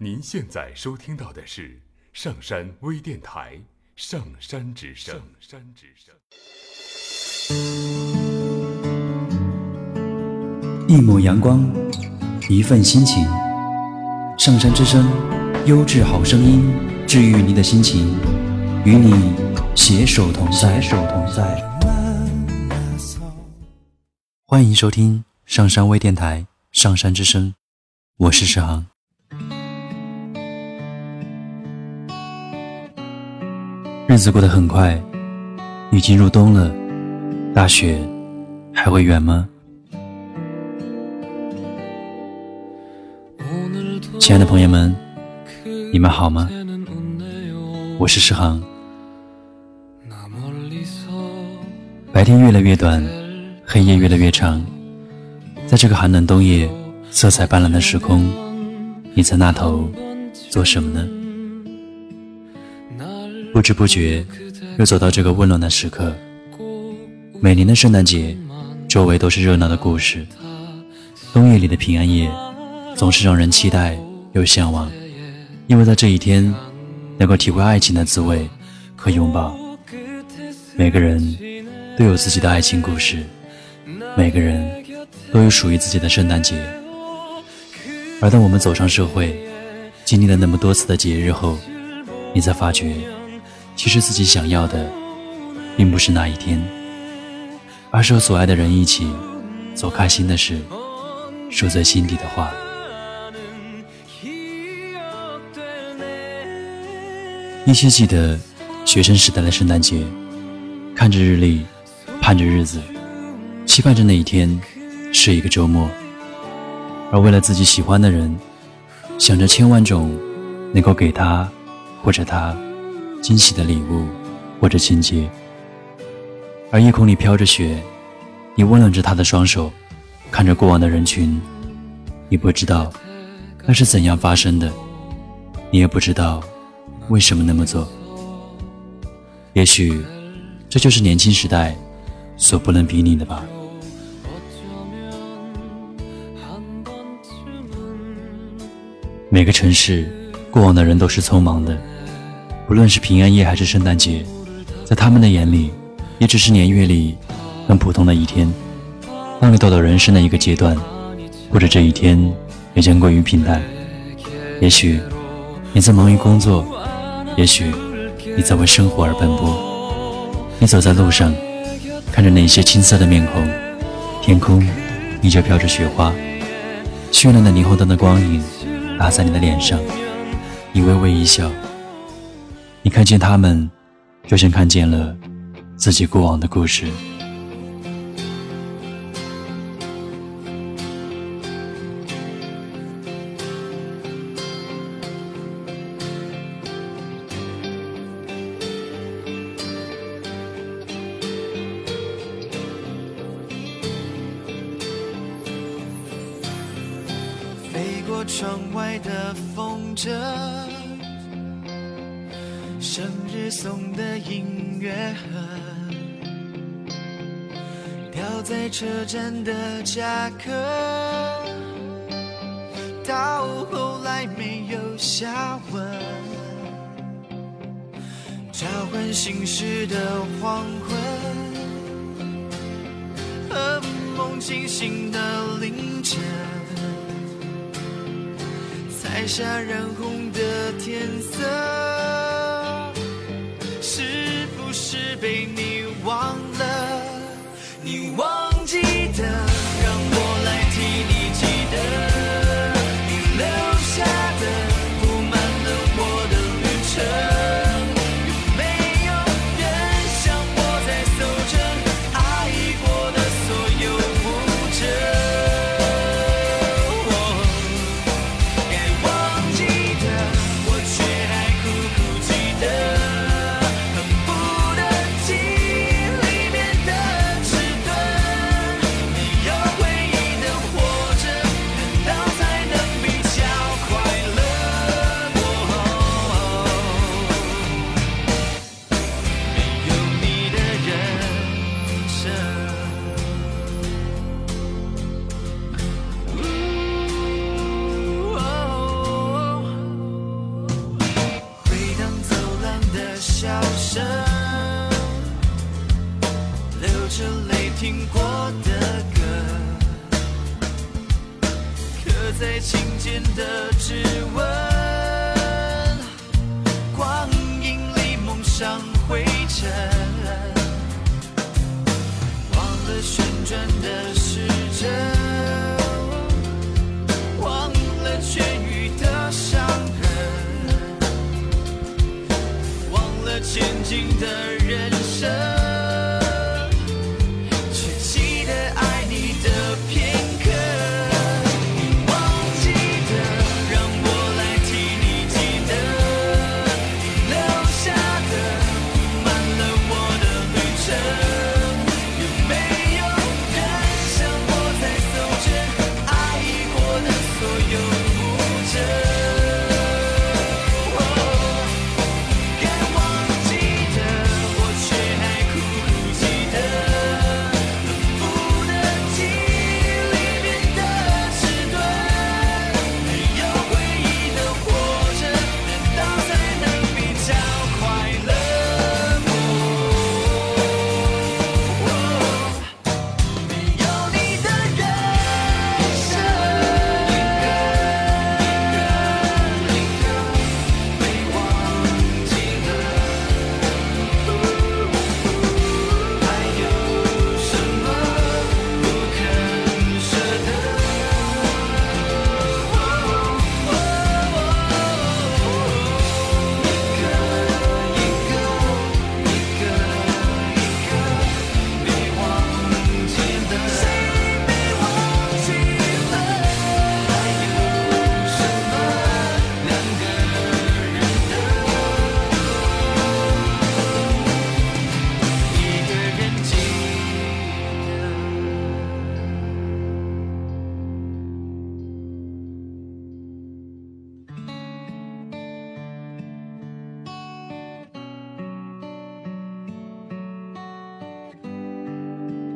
您现在收听到的是上山微电台《上山之声》。上山之声。一抹阳光，一份心情。上山之声，优质好声音，治愈你的心情，与你携手同在。携手同在。欢迎收听上山微电台《上山之声》，我是石航。日子过得很快，已经入冬了，大雪还会远吗？亲爱的朋友们，你们好吗？我是诗航。白天越来越短，黑夜越来越长，在这个寒冷冬夜，色彩斑斓的时空，你在那头做什么呢？不知不觉，又走到这个温暖的时刻。每年的圣诞节，周围都是热闹的故事。冬夜里的平安夜，总是让人期待又向往，因为在这一天，能够体会爱情的滋味和拥抱。每个人都有自己的爱情故事，每个人都有属于自己的圣诞节。而当我们走上社会，经历了那么多次的节日后，你才发觉。其实自己想要的，并不是那一天，而是和所爱的人一起做开心的事，说在心底的话。依稀记得学生时代的圣诞节，看着日历，盼着日子，期盼着那一天是一个周末，而为了自己喜欢的人，想着千万种能够给他或者他。惊喜的礼物，或者情节。而夜空里飘着雪，你温暖着他的双手，看着过往的人群，你不知道那是怎样发生的，你也不知道为什么那么做。也许这就是年轻时代所不能比拟的吧。每个城市过往的人都是匆忙的。不论是平安夜还是圣诞节，在他们的眼里，也只是年月里很普通的一天。当你到了人生的一个阶段，或者这一天也将归于平淡。也许你在忙于工作，也许你在为生活而奔波。你走在路上，看着那些青涩的面孔，天空依旧飘着雪花，绚烂的霓虹灯的光影打在你的脸上，你微微一笑。你看见他们，就像看见了自己过往的故事。飞过窗外的风筝。生日送的音乐盒，掉在车站的夹克，到后来没有下文。交换心事的黄昏，和梦惊醒的凌晨，彩霞染红的天色。被你忘了，你忘刻在琴键的指纹，光阴里蒙上灰尘，忘了旋转的时针，忘了痊愈的伤痕，忘了前进的人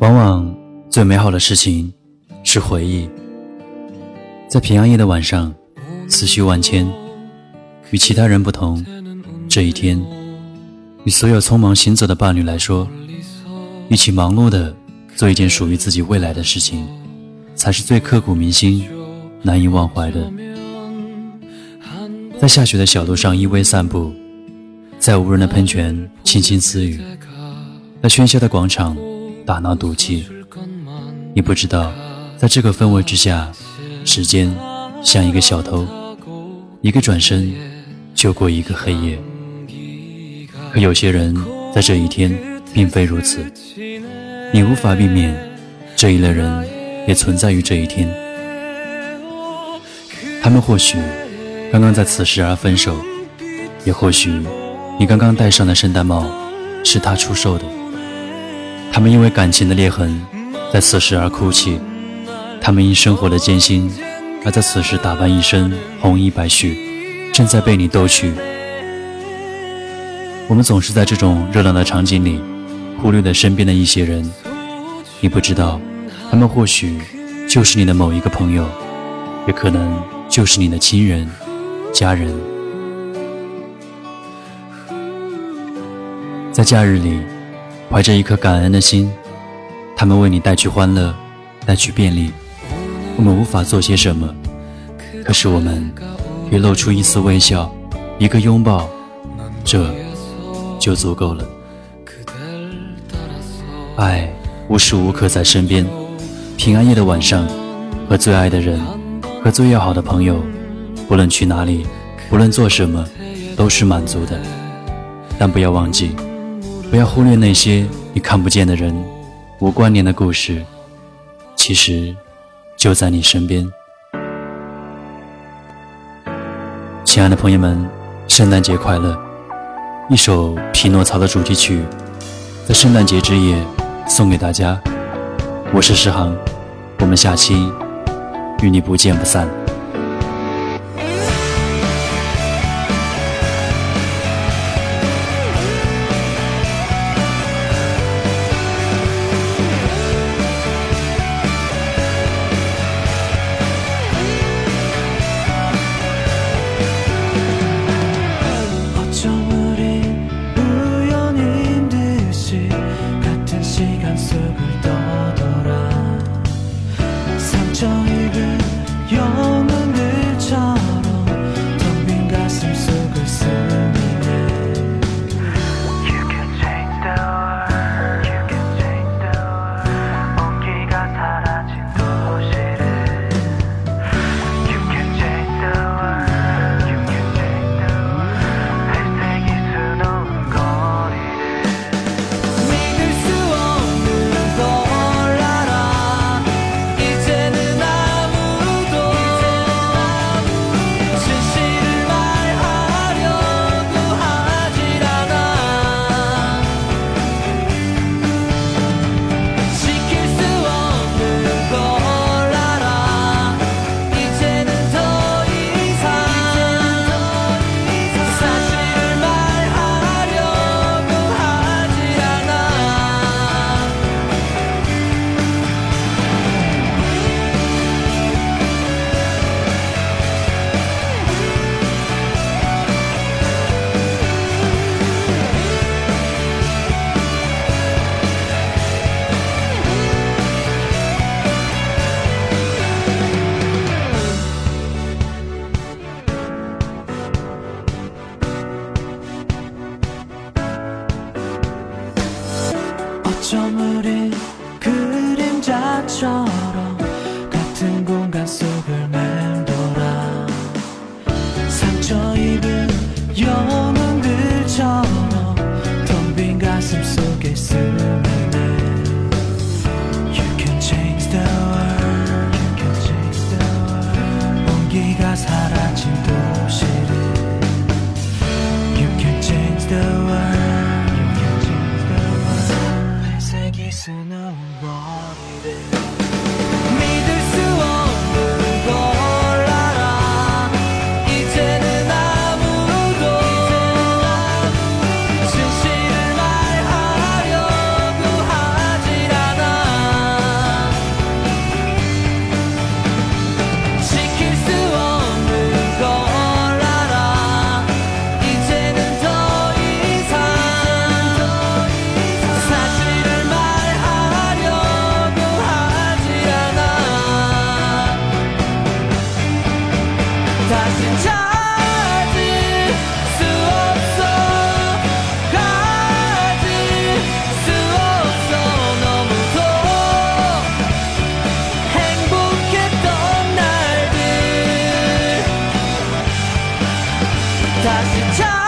往往最美好的事情是回忆。在平安夜的晚上，思绪万千。与其他人不同，这一天，与所有匆忙行走的伴侣来说，一起忙碌的做一件属于自己未来的事情，才是最刻骨铭心、难以忘怀的。在下雪的小路上依偎散步，在无人的喷泉轻轻私语，在喧嚣的广场打闹赌气。你不知道，在这个氛围之下，时间像一个小偷，一个转身就过一个黑夜。可有些人在这一天并非如此，你无法避免这一类人也存在于这一天。他们或许刚刚在此时而分手，也或许你刚刚戴上的圣诞帽是他出售的。他们因为感情的裂痕，在此时而哭泣；他们因生活的艰辛，而在此时打扮一身红衣白絮，正在被你逗趣。我们总是在这种热闹的场景里，忽略了身边的一些人。你不知道，他们或许就是你的某一个朋友，也可能就是你的亲人、家人。在假日里，怀着一颗感恩的心，他们为你带去欢乐，带去便利。我们无法做些什么，可是我们可以露出一丝微笑，一个拥抱，这就足够了。爱无时无刻在身边，平安夜的晚上，和最爱的人，和最要好的朋友，不论去哪里，不论做什么，都是满足的。但不要忘记。不要忽略那些你看不见的人，无关联的故事，其实就在你身边。亲爱的朋友们，圣诞节快乐！一首《匹诺曹》的主题曲，在圣诞节之夜送给大家。我是诗航，我们下期与你不见不散。他是他。